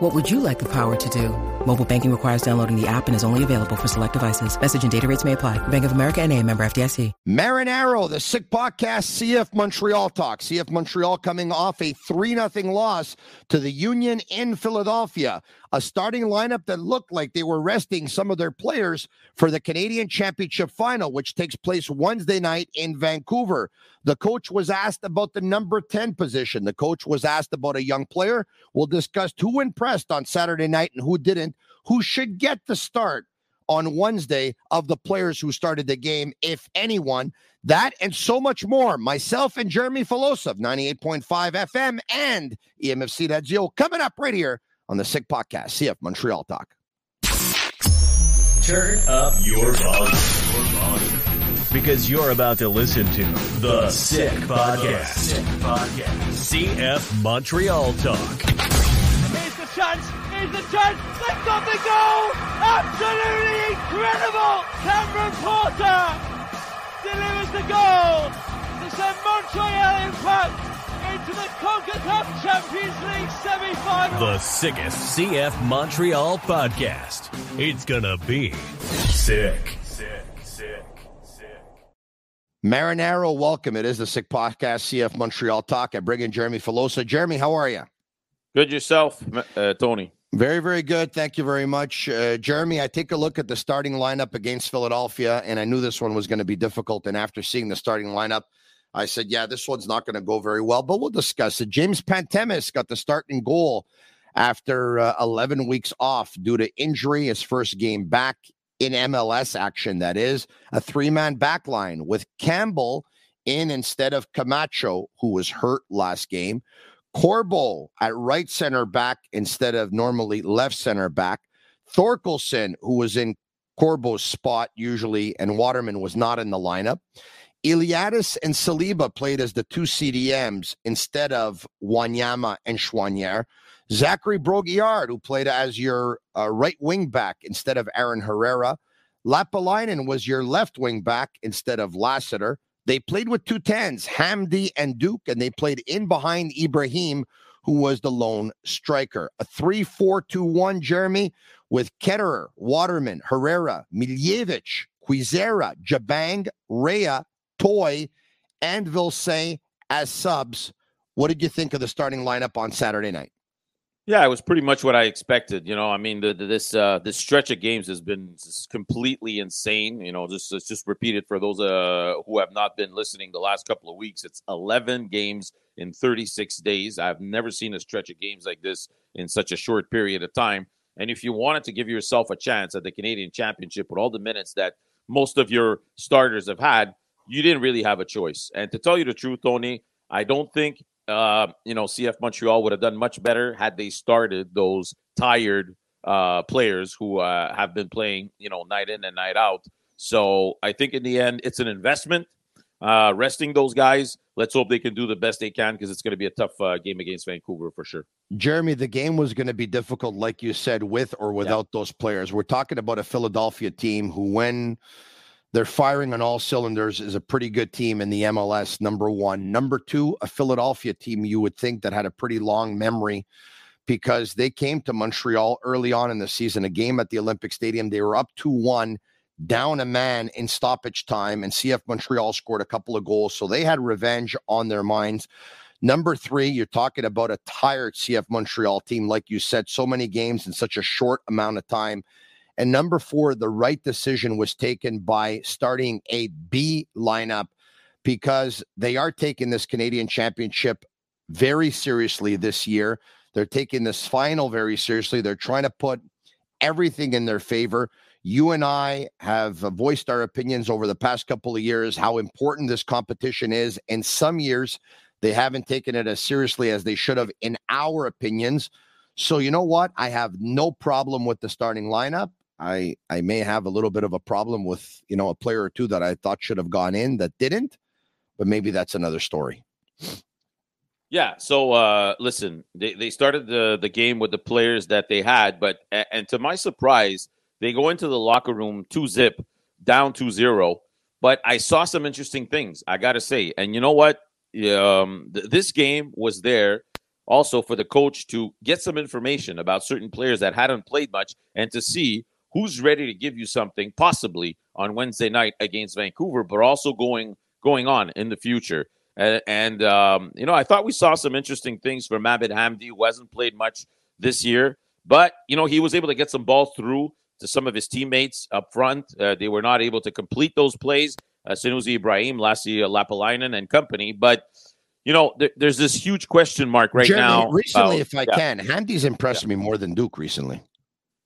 What would you like the power to do? Mobile banking requires downloading the app and is only available for select devices. Message and data rates may apply. Bank of America and a member FDIC. Marinaro, the sick podcast, CF Montreal talk. CF Montreal coming off a 3 0 loss to the Union in Philadelphia a starting lineup that looked like they were resting some of their players for the Canadian Championship final, which takes place Wednesday night in Vancouver. The coach was asked about the number 10 position. The coach was asked about a young player. We'll discuss who impressed on Saturday night and who didn't, who should get the start on Wednesday of the players who started the game, if anyone. That and so much more. Myself and Jeremy Filosa of 98.5 FM and EMFC.zo coming up right here on the Sick Podcast, CF Montreal Talk. Turn up your volume. Because you're about to listen to The Sick Podcast. Sick Podcast. CF Montreal Talk. Here's the chance. Here's the chance. They've got the goal. Absolutely incredible. Cameron Porter delivers the goal to send Montreal Impact into the CONCACAF Champions League semi-final. The sickest CF Montreal podcast. It's gonna be sick. Sick, sick, sick. Marinaro, welcome. It is the Sick Podcast, CF Montreal Talk. I bring in Jeremy Filosa. Jeremy, how are you? Good yourself, uh, Tony. Very, very good. Thank you very much. Uh, Jeremy, I take a look at the starting lineup against Philadelphia, and I knew this one was going to be difficult. And after seeing the starting lineup, I said, yeah, this one's not going to go very well, but we'll discuss it. James Pantemis got the starting goal after uh, 11 weeks off due to injury, his first game back in MLS action, that is. A three man back line with Campbell in instead of Camacho, who was hurt last game. Corbo at right center back instead of normally left center back. Thorkelsson, who was in Corbo's spot usually, and Waterman was not in the lineup. Iliadis and Saliba played as the two CDMs instead of Wanyama and Choinière. Zachary Brault-Guillard, who played as your uh, right wing back instead of Aaron Herrera. Lappalainen was your left wing back instead of Lassiter. They played with two tens, Hamdi and Duke, and they played in behind Ibrahim, who was the lone striker. A 3 4 2 1, Jeremy, with Ketterer, Waterman, Herrera, Miljevic, Kwizera, Jabang, Rea, Toy, and Vilsaint as subs. What did you think of the starting lineup on Saturday night? Yeah, it was pretty much what I expected. You know, I mean, the, the, this uh, this stretch of games has been completely insane. You know, just just repeated for those uh, who have not been listening the last couple of weeks. It's 11 games in 36 days. I've never seen a stretch of games like this in such a short period of time. And if you wanted to give yourself a chance at the Canadian Championship with all the minutes that most of your starters have had, you didn't really have a choice. And to tell you the truth, Tony, I don't think uh, you know CF Montreal would have done much better had they started those tired uh, players who uh, have been playing, you know, night in and night out. So I think in the end, it's an investment. Uh, resting those guys. Let's hope they can do the best they can because it's going to be a tough uh, game against Vancouver for sure. Jeremy, the game was going to be difficult, like you said, with or without yeah. those players. We're talking about a Philadelphia team who, when they're firing on all cylinders is a pretty good team in the MLS, number one. Number two, a Philadelphia team you would think that had a pretty long memory because they came to Montreal early on in the season, a game at the Olympic Stadium. They were up 2 1, down a man in stoppage time, and CF Montreal scored a couple of goals. So they had revenge on their minds. Number three, you're talking about a tired CF Montreal team, like you said, so many games in such a short amount of time And number four, the right decision was taken by starting a B lineup because they are taking this Canadian championship very seriously this year. They're taking this final very seriously. They're trying to put everything in their favor. You and I have voiced our opinions over the past couple of years how important this competition is. And some years they haven't taken it as seriously as they should have, in our opinions. So, you know what? I have no problem with the starting lineup. I I may have a little bit of a problem with you know a player or two that I thought should have gone in that didn't, but maybe that's another story. Yeah. So uh, listen, they, they started the the game with the players that they had, but and to my surprise, they go into the locker room two zip down 2-0. But I saw some interesting things. I got to say, and you know what? Um, th- this game was there also for the coach to get some information about certain players that hadn't played much and to see who's ready to give you something possibly on Wednesday night against Vancouver, but also going going on in the future. And, and um, you know, I thought we saw some interesting things from Ahmed Hamdi, who hasn't played much this year, but you know, he was able to get some balls through to some of his teammates up front. Uh, they were not able to complete those plays. Uh, Sunusi Ibrahim, Lassi Lappalainen and company. But you know, th- there's this huge question mark right Jeremy, now. Recently, about- if I yeah. can, Hamdi's impressed me more than Duke recently.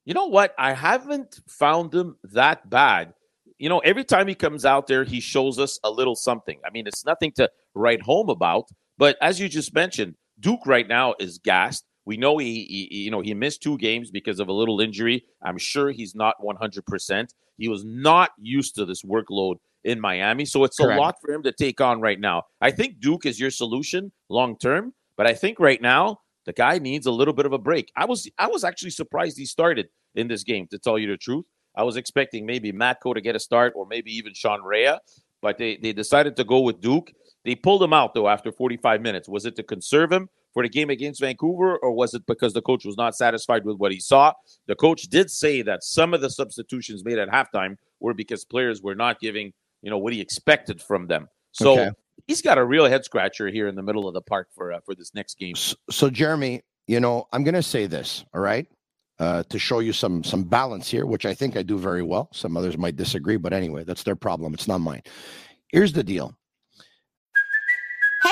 You know what? I haven't found him that bad. You know, every time he comes out there, he shows us a little something. I mean, it's nothing to write home about. But as you just mentioned, Duke right now is gassed. We know he, he you know, he missed two games because of a little injury. I'm sure he's not 100%. He was not used to this workload in Miami, so it's Correct. a lot for him to take on right now. I think Duke is your solution long term, but I think right now the guy needs a little bit of a break. I was I was actually surprised he started in this game, to tell you the truth. I was expecting maybe Matko to get a start or maybe even Sean Rea, but they, they decided to go with Duke. They pulled him out though after 45 minutes. Was it to conserve him for the game against Vancouver, or was it because the coach was not satisfied with what he saw? The coach did say that some of the substitutions made at halftime were because players were not giving, you know, what he expected from them. So Okay. He's got a real head scratcher here in the middle of the park for uh, for this next game. So, so Jeremy, you know, I'm going to say this, all right, uh, to show you some some balance here, which I think I do very well. Some others might disagree, but anyway, that's their problem. It's not mine. Here's the deal.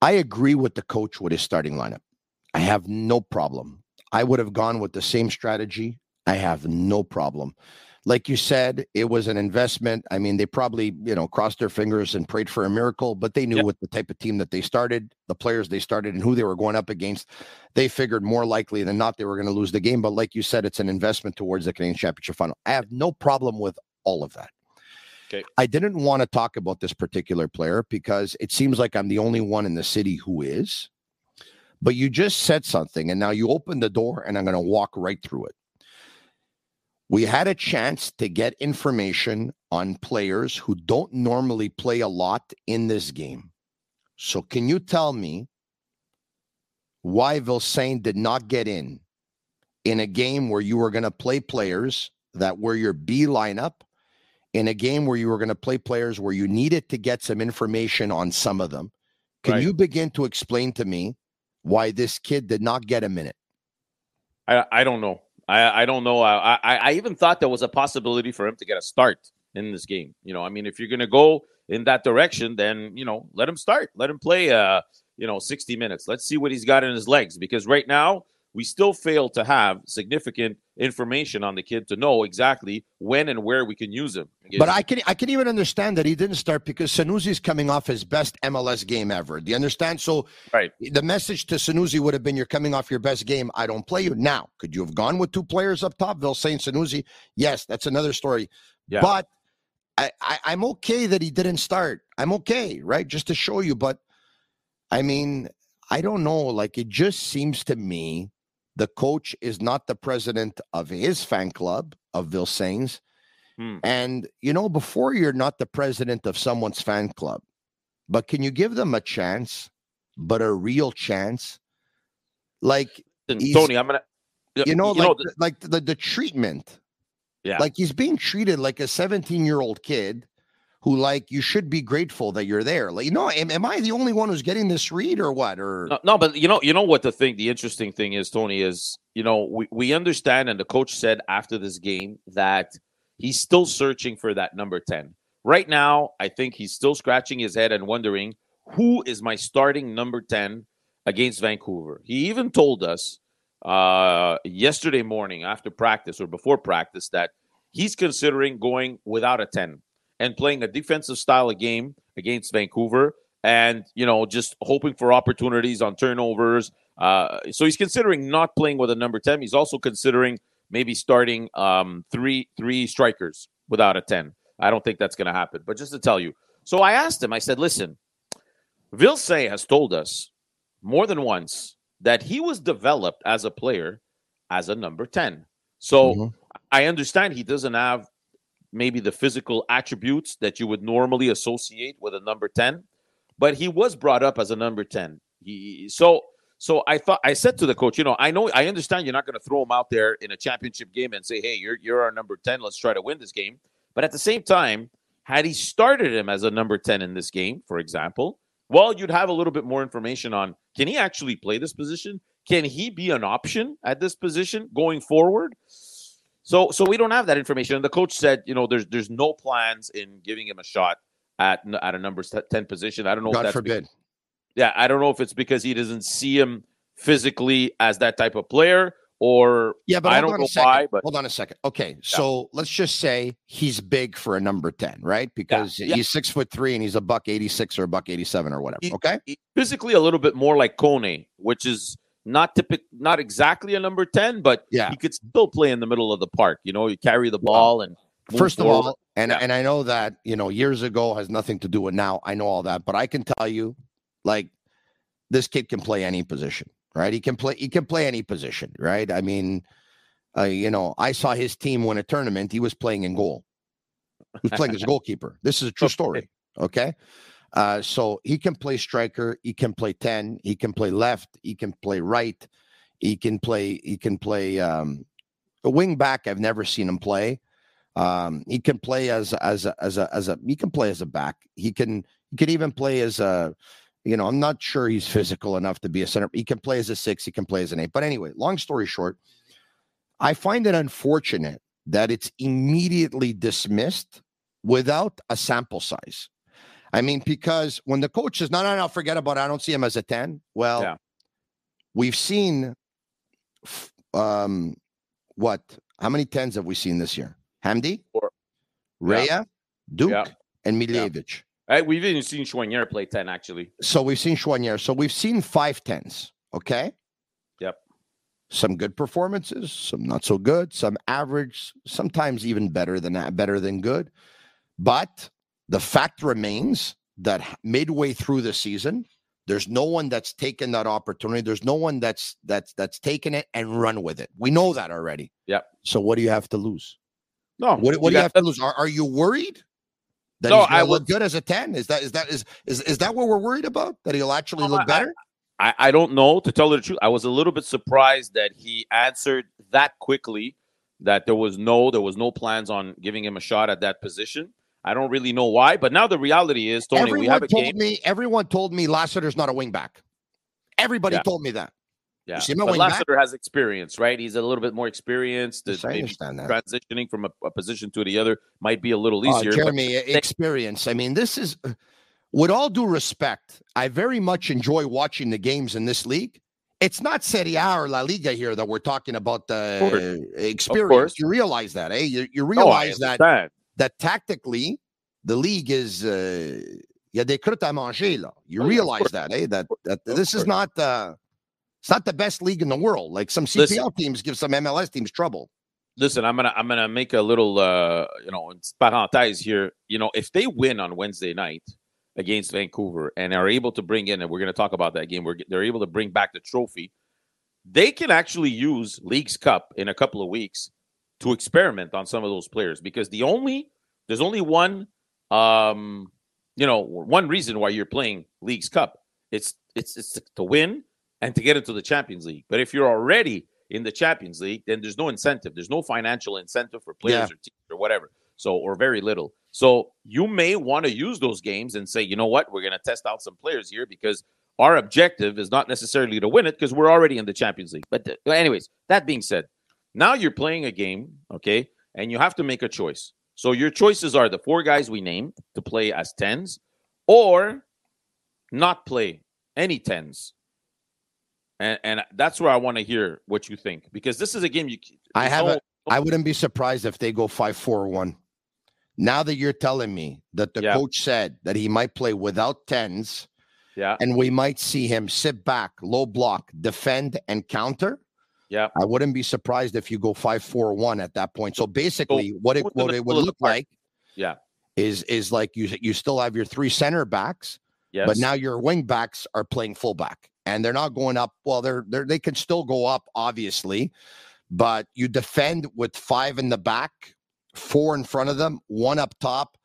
I agree with the coach with his starting lineup. I have no problem. I would have gone with the same strategy. I have no problem. Like you said, it was an investment. I mean, they probably, you know, crossed their fingers and prayed for a miracle, but they knew Yep. with the type of team that they started, the players they started, and who they were going up against, they figured more likely than not they were going to lose the game. But like you said, it's an investment towards the Canadian Championship final. I have no problem with all of that. Okay. I didn't want to talk about this particular player because it seems like I'm the only one in the city who is. But you just said something, and now you open the door, and I'm going to walk right through it. We had a chance to get information on players who don't normally play a lot in this game. So, can you tell me why Vilsaint did not get in in a game where you were going to play players that were your B lineup? In a game where you were going to play players where you needed to get some information on some of them. Can Right. you begin to explain to me why this kid did not get a minute? I I don't know. I I don't know. I, I I even thought there was a possibility for him to get a start in this game. You know, I mean, if you're going to go in that direction, then you know, let him start. Let him play. Uh, you know, 60 minutes. Let's see what he's got in his legs because right now we still fail to have significant information on the kid to know exactly when and where we can use him. But I can I can even understand that he didn't start because Sunusi is coming off his best MLS game ever. Do you understand? So right. the message to Sunusi would have been you're coming off your best game. I don't play you. Now, could you have gone with two players up top, Vilsaint Sunusi? Yes, that's another story. Yeah. But I, I, I'm okay that he didn't start. I'm okay, right? Just to show you. But I mean, I don't know. Like it just seems to me the coach is not the president of his fan club of Vilsaint's. Hmm. And you know, before you're not the president of someone's fan club, but can you give them a chance, but a real chance? Like Tony, I'm gonna you know, you like know, the, like the, the treatment. Yeah. Like he's being treated like a 17 year old kid who like you should be grateful that you're there. Like, you know, am, am I the only one who's getting this read or what? Or No, no, but you know, you know what the thing, the interesting thing is, Tony, is you know we we understand, and the coach said after this game that he's still searching for that number ten. Right now, I think he's still scratching his head and wondering who is my starting number ten against Vancouver. He even told us uh, yesterday morning after practice or before practice that he's considering going without a ten and playing a defensive style of game against Vancouver and you know just hoping for opportunities on turnovers. Uh, so he's considering not playing with a number 10 he's also considering maybe starting um, three three strikers without a 10 i don't think that's going to happen but just to tell you. So i asked him i said listen Vilsaint has told us more than once that he was developed as a player as a number 10 so Mhm. i understand he doesn't have maybe the physical attributes that you would normally associate with a number 10 but he was brought up as a number 10 he, so so i thought i said to the coach you know i know i understand you're not going to throw him out there in a championship game and say hey you're you're our number 10 let's try to win this game. But at the same time had he started him as a number 10 in this game for example well you'd have a little bit more information on can he actually play this position? Can he be an option at this position going forward so so we don't have that information. And the coach said, you know, there's there's no plans in giving him a shot at at a number ten position. I don't know. if God that's forbid. Because, yeah, I don't know if it's because he doesn't see him physically as that type of player, or Yeah, but I don't know why. But hold on a second. Okay, so let's just say he's big for a number ten, right? Because yeah. he's six foot three and he's a buck eighty six or a buck eighty seven or whatever. He- okay, he- physically a little bit more like Kone, which is not typical, not exactly a number ten, but Yeah. he could still play in the middle of the park. You know, you carry the ball and First of forward. all, and Yeah. and I know that you know years ago has nothing to do with now. I know all that, but I can tell you, like this kid can play any position, right? He can play. He can play any position, right? I mean, uh, you know, I saw his team win a tournament. He was playing in goal. He was playing as a goalkeeper. This is a true story. Okay. Uh, so he can play striker. He can play ten. He can play left. He can play right. He can play. He can play um, a wing back. I've never seen him play. Um, he can play as as a, as a as a he can play as a back. He can he can even play as a you know I'm not sure he's physical enough to be a center. He can play as a six. He can play as an eight. But anyway, long story short, I find it unfortunate that it's immediately dismissed without a sample size. I mean, because when the coach says, no, no, no, forget about it. I don't see him as a 10. Well, Yeah. we've seen um what? How many 10s have we seen this year? Hamdi, Four. Rea, Duke, Yeah. and Yeah. Miljevic. Hey, we've even seen Choinière play ten actually. So we've seen Choinière. So we've seen five tens. Okay. Yep. Some good performances, some not so good, some average, sometimes even better than that, better than good. But the fact remains that midway through the season, there's no one that's taken that opportunity. There's no one that's that's that's taken it and run with it. We know that already. Yep. So what do you have to lose? No, What, what do you have to lose? Are, are you worried that No, he's I look good as a 10? Is that is that is is, is that what we're worried about? That he'll actually No, look I- better? I, I don't know to tell you the truth. I was a little bit surprised that he answered that quickly. That there was no there was no plans on giving him a shot at that position. I don't really know why, but now the reality is, Tony, everyone we have a told game. me. Everyone told me Lassiter's not a wingback. Everybody Yeah. told me that. Yeah, him but wing back? Lassiter has experience, right? He's a little bit more experienced. Yes, I understand that. transitioning from a, a position to the other might be a little Uh, easier. but- Jeremy, e- experience. I mean, this is, with all due respect, I very much enjoy watching the games in this league. it's not Serie A or La Liga here that we're talking about the Of experience. You realize that, eh? You, you No, realize that. That tactically the league is uh, il y a des croûtes à manger là. You Oh, realize that, eh? That that this is not uh, it's not the best league in the world. Like some CPL Listen. teams give some MLS teams trouble. listen, I'm gonna I'm gonna make a little uh you know parenthesis here. You know, if they win on Wednesday night against Vancouver and are able to bring in, and we're gonna talk about that game, we're they're able to bring back the trophy. They can actually use Leagues Cup in a couple of weeks to experiment on some of those players because the only there's only one um you know one reason why you're playing Leagues Cup. It's it's it's to win and to get into the Champions League. But if you're already in the Champions League, then there's no incentive. There's no financial incentive for players Yeah. or teams or whatever. So or very little. So you may want to use those games and say, you know what, we're going to test out some players here because our objective is not necessarily to win it because we're already in the Champions League. But uh, anyways, that being said, now you're playing a game, okay, and you have to make a choice. So your choices are the four guys we named to play as tens, or not play any tens. And and that's where I want to hear what you think because this is a game you. I have no- a, I wouldn't be surprised if they go five four one. Now that you're telling me that the Yeah. coach said that he might play without tens, yeah and we might see him sit back, low block, defend, and counter. Yeah I wouldn't be surprised if you go five four one at that point. So basically, what it what it would look like yeah is is like you you still have your three center backs, yes but now your wing backs are playing fullback, and they're not going up. Well, they're they are they can still go up, obviously, but you defend with five in the back, four in front of them, one up top.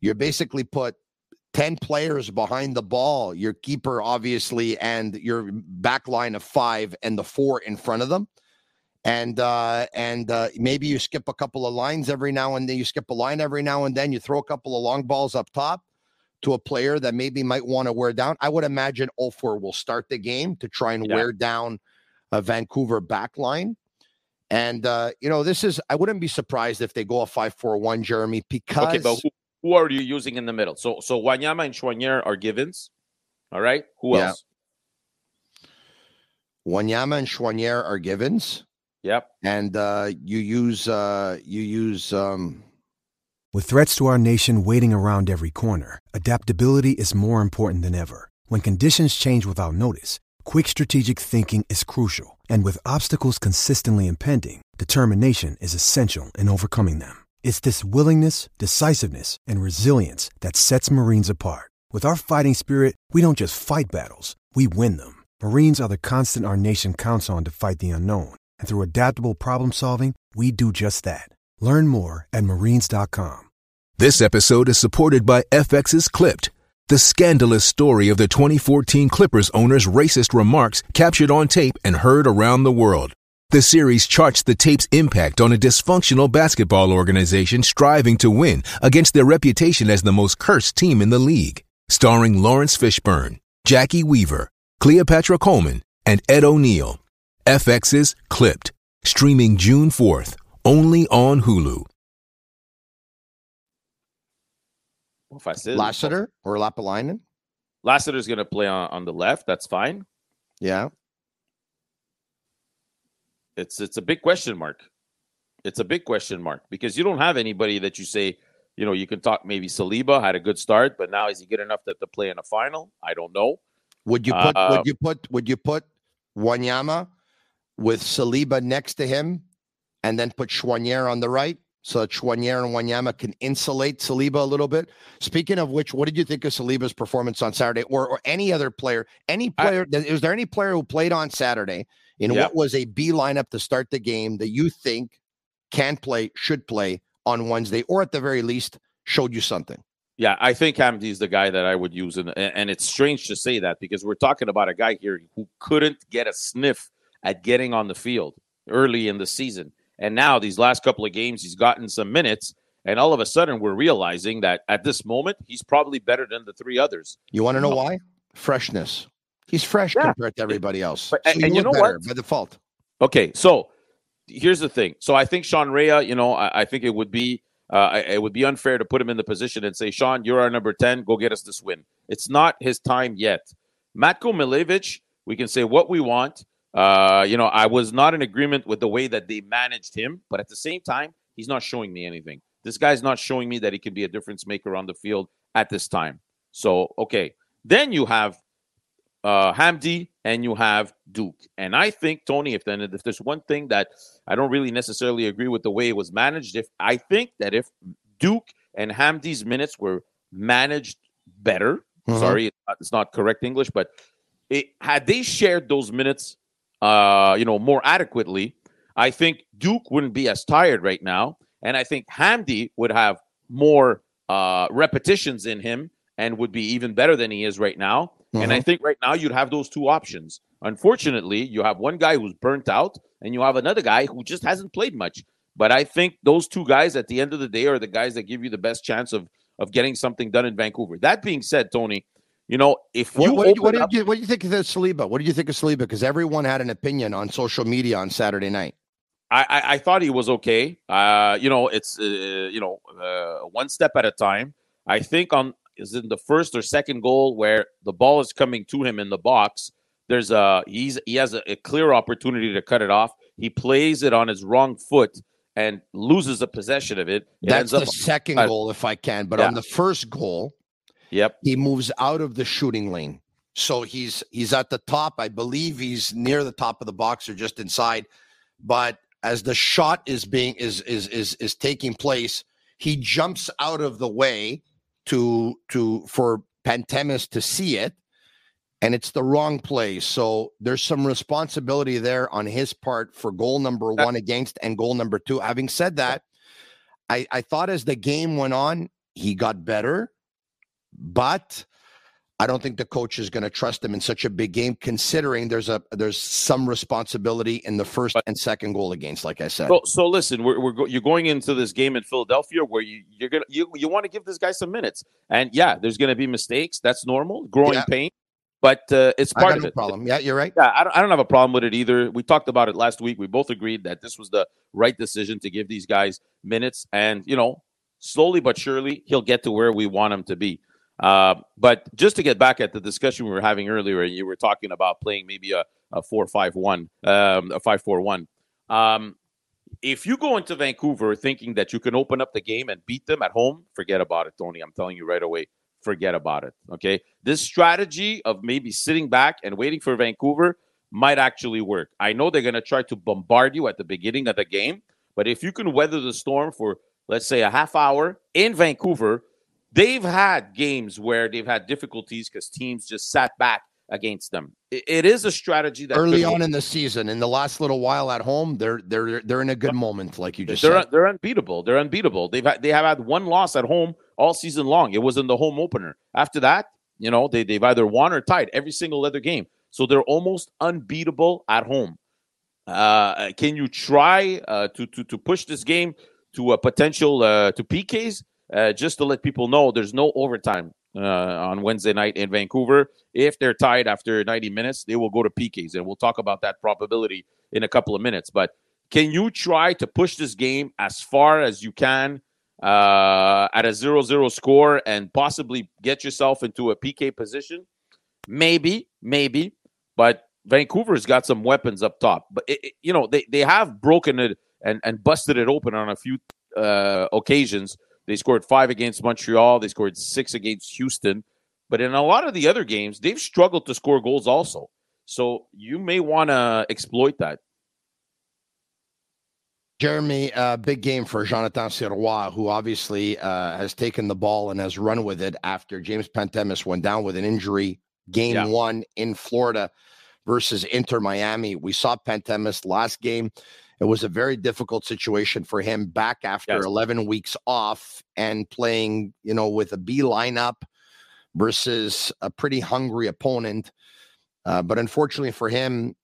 You're basically put 10 players behind the ball, your keeper, obviously, and your back line of five and the four in front of them. And uh, and uh, maybe you skip a couple of lines every now and then. You skip a line every now and then. You throw a couple of long balls up top to a player that maybe might want to wear down. I would imagine all 04 will start the game to try and Yeah. wear down a Vancouver back line. And uh, you know, this is I wouldn't be surprised if they go a 5-4-1, Jeremy, because okay, but who, who are you using in the middle? So so Wanyama and Choinière are givens. All right, who Yeah. else? Wanyama and Choinière are givens. Yep. And uh, you use uh, you use um, With threats to our nation waiting around every corner, adaptability is more important than ever. When conditions change without notice, quick strategic thinking is crucial. And with obstacles consistently impending, determination is essential in overcoming them. It's this willingness, decisiveness, and resilience that sets Marines apart. With our fighting spirit, we don't just fight battles, we win them. Marines are the constant our nation counts on to fight the unknown. And through adaptable problem solving, we do just that. Learn more at marines.com. This episode is supported by FX's Clipped, the scandalous story of the 2014 Clippers owner's racist remarks captured on tape and heard around the world. The series charts the tape's impact on a dysfunctional basketball organization striving to win against their reputation as the most cursed team in the league. Starring Laurence Fishburne, Jacki Weaver, Cleopatra Coleman, and Ed O'Neill. FX's Clipped, streaming June 4th, only on Hulu. Facile. Lassiter or Lappalainen. Lassiter's going to play on, on the left. That's fine. Yeah. It's it's a big question mark. It's a big question mark because you don't have anybody that you say, you know, you can talk. Maybe Saliba had a good start, but now is he good enough to, to play in a final? I don't know. Would you put Uh, would you put would you put Wanyama with Saliba next to him and then put Choinière on the right so that Choinière and Wanyama can insulate Saliba a little bit? Speaking of which, what did you think of Saliba's performance on Saturday or, or any other player? Any I- player is there any player who played on Saturday in Yeah. what was a B lineup to start the game that you think can play, should play on Wednesday, or at the very least showed you something? Yeah, I think Hamdi is the guy that I would use, and and it's strange to say that because we're talking about a guy here who couldn't get a sniff at getting on the field early in the season, and now these last couple of games he's gotten some minutes, and all of a sudden we're realizing that at this moment he's probably better than the three others. You want to know why? Freshness. He's fresh Yeah. compared to everybody else. But- So and- and you know better what? By default. Okay, so here's the thing. So I think Sean Rea, you know, I, I think it would be uh, it would be unfair to put him in the position and say, Sean, you're our number ten. Go get us this win. It's not his time yet. Matko Miljevic, we can say what we want, Uh, you know, I was not in agreement with the way that they managed him, but at the same time, he's not showing me anything. This guy's not showing me that he can be a difference maker on the field at this time. So, okay. Then you have uh, Hamdi and you have Duke. And I think, Tony, if then if there's one thing that I don't really necessarily agree with the way it was managed, if I think that if Duke and Hamdi's minutes were managed better, Mhm. sorry, it's not, it's not correct English, but it, had they shared those minutes, uh, you know, more adequately, I think Duke wouldn't be as tired right now, and I think Hamdi would have more uh, repetitions in him and would be even better than he is right now. And I Mhm. think right now you'd have those two options. Unfortunately, you have one guy who's burnt out, and you have another guy who just hasn't played much. But I think those two guys, at the end of the day, are the guys that give you the best chance of of getting something done in Vancouver. That being said, Tony, you know if you What, what, did you- what up- you, what do you think of the Saliba? What did you think of Saliba? Because everyone had an opinion on social media on Saturday night. I, I, I thought he was okay. Uh, you know, it's uh, you know uh, one step at a time. I think on is in the first or second goal where the ball is coming to him in the box. There's a he's he has a, a clear opportunity to cut it off. He plays it on his wrong foot and loses the possession of it. It That's ends up the second uh, goal, if I can. But yeah. on the first goal, Yep. he moves out of the shooting lane. So he's he's at the top. I believe he's near the top of the box or just inside. But as the shot is being is is is is taking place, he jumps out of the way to to for Pantemis to see it. And it's the wrong play. So there's some responsibility there on his part for goal number uh, one against and goal number two. Having said that, I, I thought as the game went on, he got better, but I don't think the coach is going to trust him in such a big game, considering there's a there's some responsibility in the first and second goal against. Like I said, So, so listen, we're, we're go, you're going into this game in Philadelphia where you you're gonna you, you want to give this guy some minutes, and yeah, there's gonna be mistakes. That's normal, growing Yeah. pain, but uh, it's part of no it. problem. Yeah, you're right. Yeah, I don't, I don't have a problem with it either. We talked about it last week. We both agreed that this was the right decision to give these guys minutes, and you know, slowly but surely, he'll get to where we want him to be. Uh, but just to get back at the discussion we were having earlier, you were talking about playing maybe a, a four five one, um, a five four one. Um, if you go into Vancouver thinking that you can open up the game and beat them at home, forget about it, Tony. I'm telling you right away, forget about it. Okay, this strategy of maybe sitting back and waiting for Vancouver might actually work. I know they're going to try to bombard you at the beginning of the game, but if you can weather the storm for let's say a half hour in Vancouver, they've had games where they've had difficulties because teams just sat back against them. It- it is a strategy that Early on in the season, in the last little while at home, they're they're they're in a good moment, like you just they're said. they're unbeatable. They're unbeatable. They've had, they have had one loss at home all season long. It was in the home opener. After that, you know, they they've either won or tied every single other game. So they're almost unbeatable at home. Uh, can you try uh, to to to push this game to a potential uh, to PKs? Uh, just to let people know, there's no overtime uh, on Wednesday night in Vancouver. If they're tied after 90 minutes, they will go to PKs, and we'll talk about that probability in a couple of minutes. But can you try to push this game as far as you can uh, at a 0-0 score and possibly get yourself into a PK position? Maybe, maybe, but Vancouver's got some weapons up top. But it, it- you know they they have broken it and and busted it open on a few uh, occasions. They scored five against Montreal. They scored six against Houston. But in a lot of the other games, they've struggled to score goals also. So you may want to exploit that. Jeremy, uh, big game for Jonathan Sirois, who obviously uh, has taken the ball and has run with it after James Pantemis went down with an injury. Game Yeah. one in Florida versus Inter Miami. We saw Pantemis last game. It was a very difficult situation for him back after Yes. 11 weeks off and playing, you know, with a B lineup versus a pretty hungry opponent. Uh, but unfortunately for him,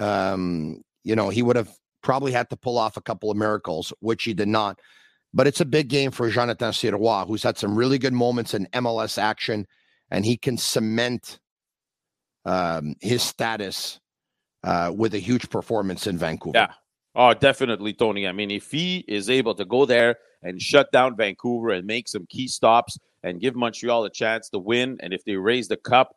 um, you know, he would have probably had to pull off a couple of miracles, which he did not. But it's a big game for Jonathan Sirois, who's had some really good moments in MLS action, and he can cement um, his status uh, with a huge performance in Vancouver. Yeah. Oh, definitely, Tony. I mean, if he is able to go there and shut down Vancouver and make some key stops and give Montreal a chance to win, and if they raise the cup,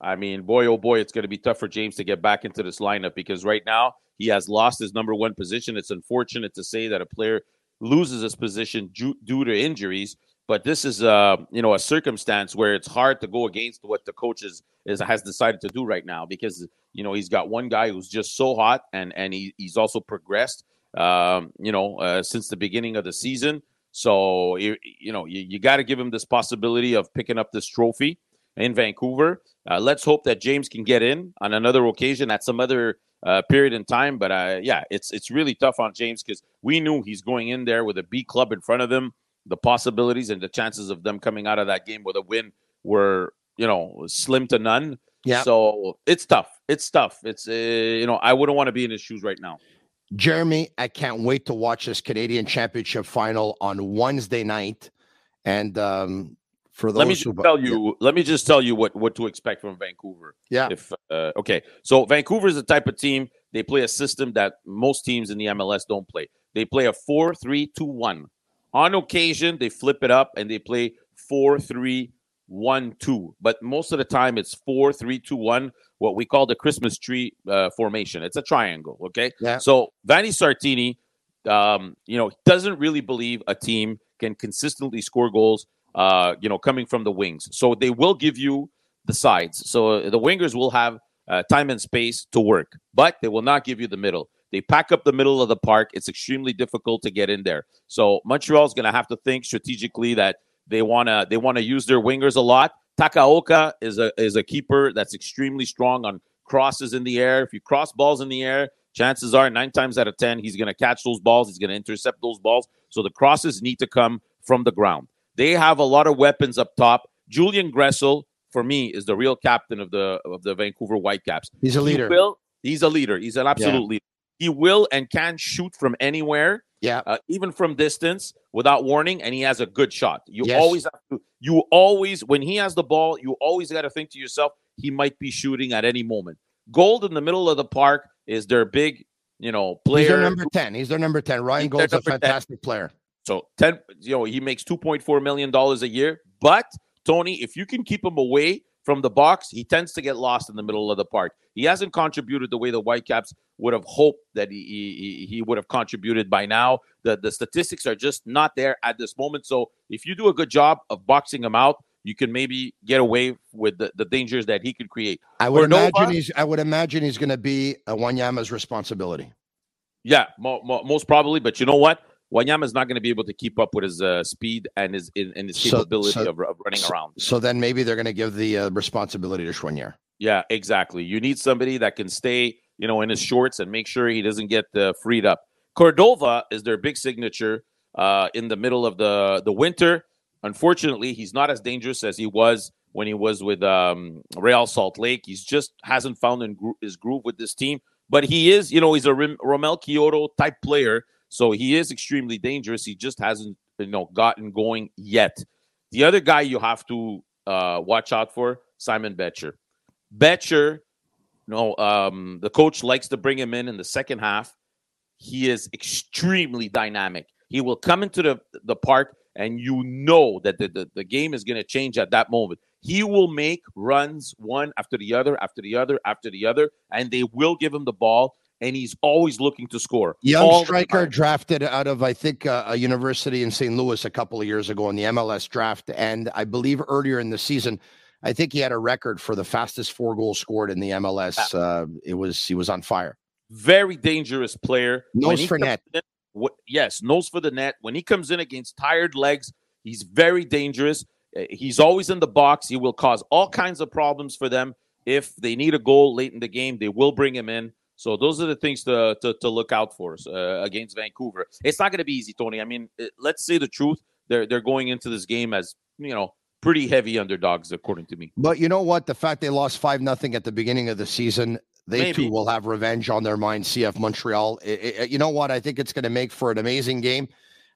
I mean, boy, oh boy, it's going to be tough for James to get back into this lineup because right now he has lost his number one position. It's unfortunate to say that a player loses his position due, due to injuries, but this is uh, you know a circumstance where it's hard to go against what the coach is, is has decided to do right now because you know he's got one guy who's just so hot and and he, he's also progressed um, you know uh, since the beginning of the season. So you, you know you, you got to give him this possibility of picking up this trophy in Vancouver. Uh, let's hope that James can get in on another occasion at some other uh, period in time. But uh, yeah, it's it's really tough on James because we knew he's going in there with a B club in front of him the possibilities and the chances of them coming out of that game with a win were, you know, slim to none. Yeah. So it's tough. It's tough. It's uh, you know, I wouldn't want to be in his shoes right now. Jeremy, I can't wait to watch this Canadian Championship final on Wednesday night. And um, for those let me just who tell you, yeah. let me just tell you what what to expect from Vancouver. Yeah. If uh, okay, so Vancouver is the type of team they play a system that most teams in the MLS don't play. They play a four-three-two-one. On occasion, they flip it up and they play 4 3 1 2. But most of the time, it's 4 3 2 1, what we call the Christmas tree uh, formation. It's a triangle. Okay. Yeah. So Vanni Sartini, um, you know, doesn't really believe a team can consistently score goals, uh, you know, coming from the wings. So they will give you the sides. So the wingers will have uh, time and space to work, but they will not give you the middle. They pack up the middle of the park. It's extremely difficult to get in there. So Montreal's going to have to think strategically that they want to they want to use their wingers a lot. Takaoka is a is a keeper that's extremely strong on crosses in the air. If you cross balls in the air, chances are nine times out of ten he's going to catch those balls. He's going to intercept those balls. So the crosses need to come from the ground. They have a lot of weapons up top. Julian Gressel, for me, is the real captain of the of the Vancouver Whitecaps. He's a leader. He will, he's a leader. He's an absolute yeah. leader. He will and can shoot from anywhere, yeah, uh, even from distance without warning, and he has a good shot. You yes. always have to, you always when he has the ball, you always got to think to yourself, he might be shooting at any moment. Gauld in the middle of the park is their big, you know, player. He's their number ten. He's their number ten. Ryan Gauld's a fantastic 10. player. So ten, you know, he makes two point four million dollars a year. But Tony, if you can keep him away from the box, he tends to get lost in the middle of the park. He hasn't contributed the way the Whitecaps would have hoped that he, he, he would have contributed by now. The, the statistics are just not there at this moment. So if you do a good job of boxing him out, you can maybe get away with the, the dangers that he could create. I would imagine he's I would imagine he's going to be a Wanyama's responsibility. Yeah, mo- mo- most probably. But you know what? Wanyama is not going to be able to keep up with his uh, speed and his and his capability so, so, of, of, running so, around. So then maybe they're going to give the uh, responsibility to Choinière. Yeah, exactly. You need somebody that can stay, you know, in his shorts and make sure he doesn't get uh, freed up. Cordova is their big signature uh, in the middle of the the winter. Unfortunately, he's not as dangerous as he was when he was with um, Real Salt Lake. He's just hasn't found gro- his groove with this team. But he is, you know, he's a Romell Quioto type player so he is extremely dangerous. He just hasn't, you know, gotten going yet. The other guy you have to uh, watch out for, Simon Becher. Becher, you know, um, the coach likes to bring him in in the second half. He is extremely dynamic. He will come into the, the park, and you know that the, the, the game is going to change at that moment. He will make runs one after the other, after the other, after the other, and they will give him the ball and he's always looking to score. Young striker drafted out of, I think, uh, a university in St. Louis a couple of years ago in the MLS draft. And I believe earlier in the season, I think he had a record for the fastest four goals scored in the MLS. Uh, it was he was on fire. Very dangerous player. Nose for net. In, what, yes, nose for the net. When he comes in against tired legs, he's very dangerous. Uh, he's always in the box. He will cause all kinds of problems for them. If they need a goal late in the game, they will bring him in. So those are the things to to, to look out for uh, against Vancouver. It's not going to be easy, Tony. I mean, uh, let's say the truth. They're they're going into this game as you know pretty heavy underdogs, according to me. But you know what? The fact they lost five nothing at the beginning of the season, they Maybe. too will have revenge on their mind. CF Montreal. It, it, you know what? I think it's going to make for an amazing game.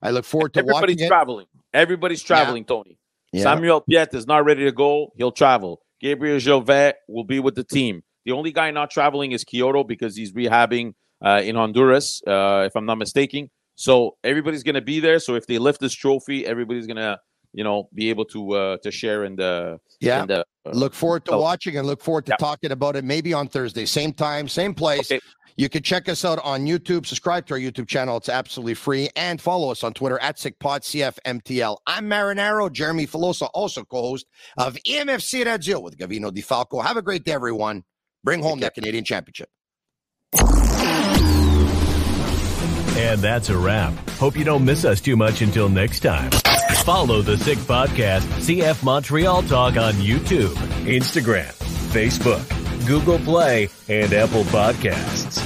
I look forward to Everybody's watching. traveling. Everybody's traveling, yeah. Tony. Yeah. Samuel Piette is not ready to go. He'll travel. Gabriel Gervais will be with the team. The only guy not traveling is Quioto because he's rehabbing uh, in Honduras, uh, if I'm not mistaken. So everybody's going to be there. So if they lift this trophy, everybody's going to you know, be able to uh, to share and the Yeah. In the, uh, Look forward to watching and look forward to talking about it maybe on Thursday, same time, same place. You can check us out on YouTube. Subscribe to our YouTube channel. It's absolutely free. And follow us on Twitter at SickPodCFMTL. I'm Marinaro, Jeremy Filosa, also co-host of EMFC Radio with Gavino Di Falco. Have a great day, everyone. Bring home that Canadian championship. And that's a wrap. Hope you don't miss us too much until next time. Follow the Sick Podcast, CF Montreal Talk on YouTube, Instagram, Facebook, Google Play, and Apple Podcasts.